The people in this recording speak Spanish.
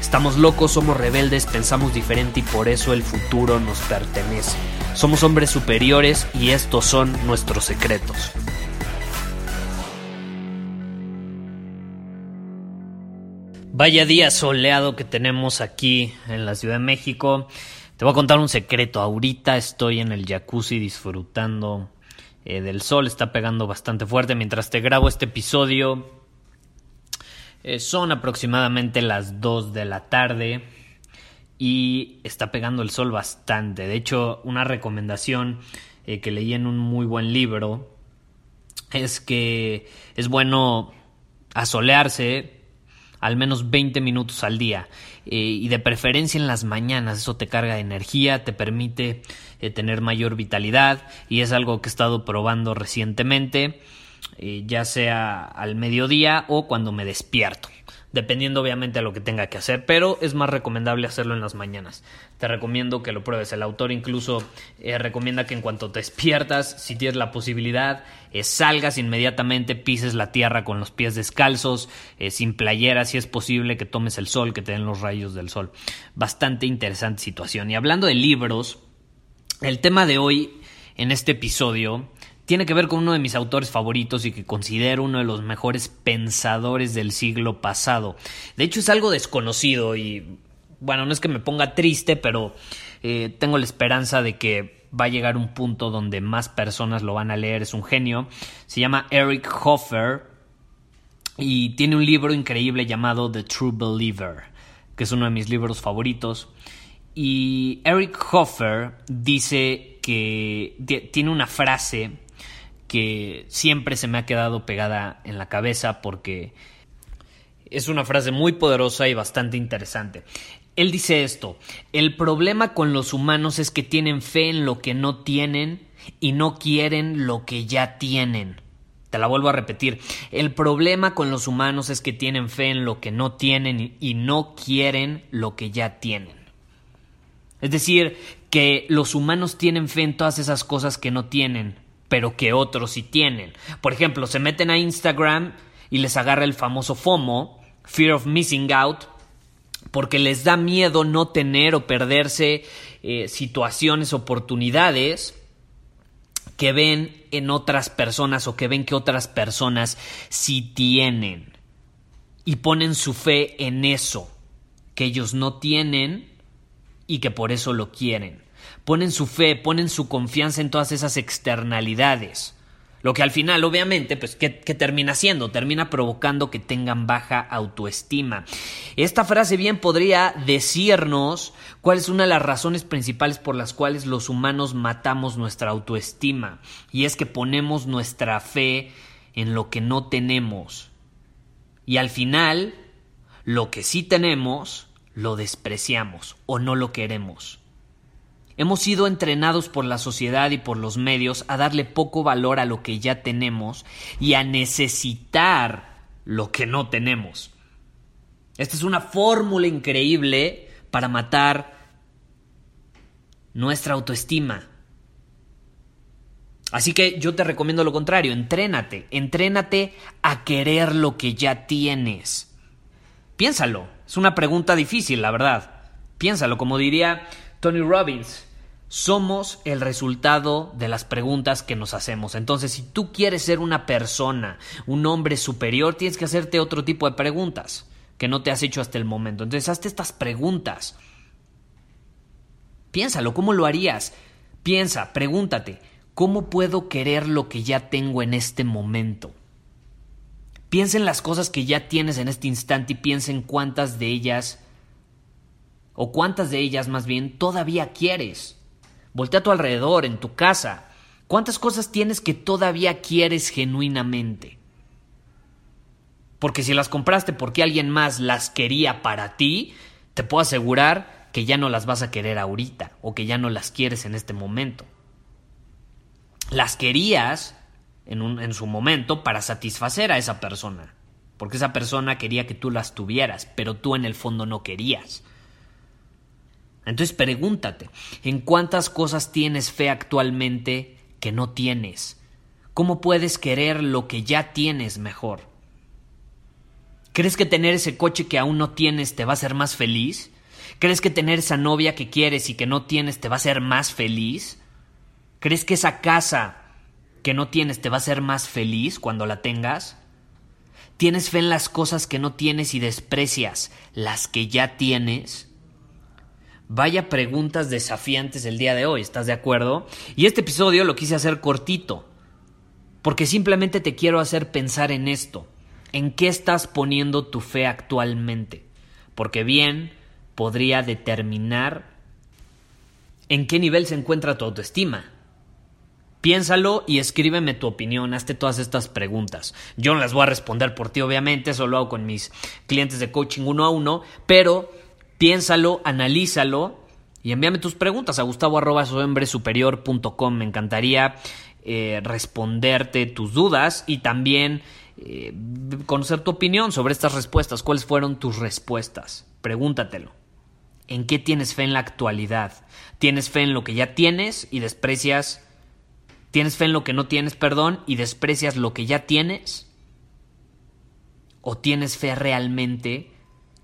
Estamos locos, somos rebeldes, pensamos diferente y por eso el futuro nos pertenece. Somos hombres superiores y estos son nuestros secretos. Vaya día soleado que tenemos aquí en la Ciudad de México. Te voy a contar un secreto. Ahorita estoy en el jacuzzi disfrutando eh, del sol. Está pegando bastante fuerte mientras te grabo este episodio. Eh, son aproximadamente las 2 de la tarde y está pegando el sol bastante. De hecho, una recomendación eh, que leí en un muy buen libro es que es bueno asolearse al menos 20 minutos al día eh, y de preferencia en las mañanas. Eso te carga de energía, te permite tener mayor vitalidad y es algo que he estado probando recientemente, eh, ya sea al mediodía o cuando me despierto dependiendo obviamente a lo que tenga que hacer, pero es más recomendable hacerlo en las mañanas. Te recomiendo que lo pruebes. El autor incluso eh, recomienda que en cuanto te despiertas, si tienes la posibilidad, eh, salgas inmediatamente, pises la tierra con los pies descalzos, sin playera, si es posible, que tomes el sol, que te den los rayos del sol. Bastante interesante situación. Y hablando de libros, el tema de hoy en este episodio tiene que ver con uno de mis autores favoritos y que considero uno de los mejores pensadores del siglo pasado. De hecho es algo desconocido y bueno, no es que me ponga triste, pero eh, tengo la esperanza de que va a llegar un punto donde más personas lo van a leer. Es un genio. Se llama Eric Hoffer y tiene un libro increíble llamado The True Believer, que es uno de mis libros favoritos. Y Eric Hoffer dice que tiene una frase que siempre se me ha quedado pegada en la cabeza porque es una frase muy poderosa y bastante interesante. Él dice esto, el problema con los humanos es que tienen fe en lo que no tienen y no quieren lo que ya tienen. Te la vuelvo a repetir, el problema con los humanos es que tienen fe en lo que no tienen y no quieren lo que ya tienen. Es decir, que los humanos tienen fe en todas esas cosas que no tienen, pero que otros sí tienen. Por ejemplo, se meten a Instagram y les agarra el famoso FOMO, Fear of Missing Out, porque les da miedo no tener o perderse eh, situaciones, oportunidades que ven en otras personas o que ven que otras personas sí tienen. Y ponen su fe en eso, que ellos no tienen y que por eso lo quieren ponen su fe, ponen su confianza en todas esas externalidades. Lo que al final, obviamente, pues, ¿qué, termina haciendo? Termina provocando que tengan baja autoestima. Esta frase bien podría decirnos cuál es una de las razones principales por las cuales los humanos matamos nuestra autoestima. Y es que ponemos nuestra fe en lo que no tenemos. Y al final, lo que sí tenemos, lo despreciamos o no lo queremos. Hemos sido entrenados por la sociedad y por los medios a darle poco valor a lo que ya tenemos y a necesitar lo que no tenemos. Esta es una fórmula increíble para matar nuestra autoestima. Así que yo te recomiendo lo contrario, entrénate, entrénate a querer lo que ya tienes. Piénsalo, es una pregunta difícil, la verdad. Piénsalo, como diría Tony Robbins. Somos el resultado de las preguntas que nos hacemos. Entonces, si tú quieres ser una persona, un hombre superior, tienes que hacerte otro tipo de preguntas que no te has hecho hasta el momento. Entonces, hazte estas preguntas. Piénsalo, ¿cómo lo harías? Piensa, pregúntate, ¿cómo puedo querer lo que ya tengo en este momento? Piensa en las cosas que ya tienes en este instante y piensa en cuántas de ellas o cuántas de ellas más bien todavía quieres. Voltea a tu alrededor, en tu casa. ¿Cuántas cosas tienes que todavía quieres genuinamente? Porque si las compraste porque alguien más las quería para ti, te puedo asegurar que ya no las vas a querer ahorita o que ya no las quieres en este momento. Las querías en, un, en su momento para satisfacer a esa persona, porque esa persona quería que tú las tuvieras, pero tú en el fondo no querías. Entonces pregúntate, ¿en cuántas cosas tienes fe actualmente que no tienes? ¿Cómo puedes querer lo que ya tienes mejor? ¿Crees que tener ese coche que aún no tienes te va a hacer más feliz? ¿Crees que tener esa novia que quieres y que no tienes te va a hacer más feliz? ¿Crees que esa casa que no tienes te va a hacer más feliz cuando la tengas? ¿Tienes fe en las cosas que no tienes y desprecias las que ya tienes? Vaya preguntas desafiantes el día de hoy, ¿estás de acuerdo? Y este episodio lo quise hacer cortito, porque simplemente te quiero hacer pensar en esto, en qué estás poniendo tu fe actualmente, porque bien podría determinar en qué nivel se encuentra tu autoestima. Piénsalo y escríbeme tu opinión, hazte todas estas preguntas. Yo no las voy a responder por ti, obviamente, eso lo hago con mis clientes de coaching uno a uno, pero Piénsalo, analízalo y envíame tus preguntas a gustavo.com. Me encantaría eh, responderte tus dudas y también eh, conocer tu opinión sobre estas respuestas. ¿Cuáles fueron tus respuestas? Pregúntatelo. ¿En qué tienes fe en la actualidad? ¿Tienes fe en lo que ya tienes y desprecias? ¿Tienes fe en lo que no tienes, perdón, y desprecias lo que ya tienes? ¿O tienes fe realmente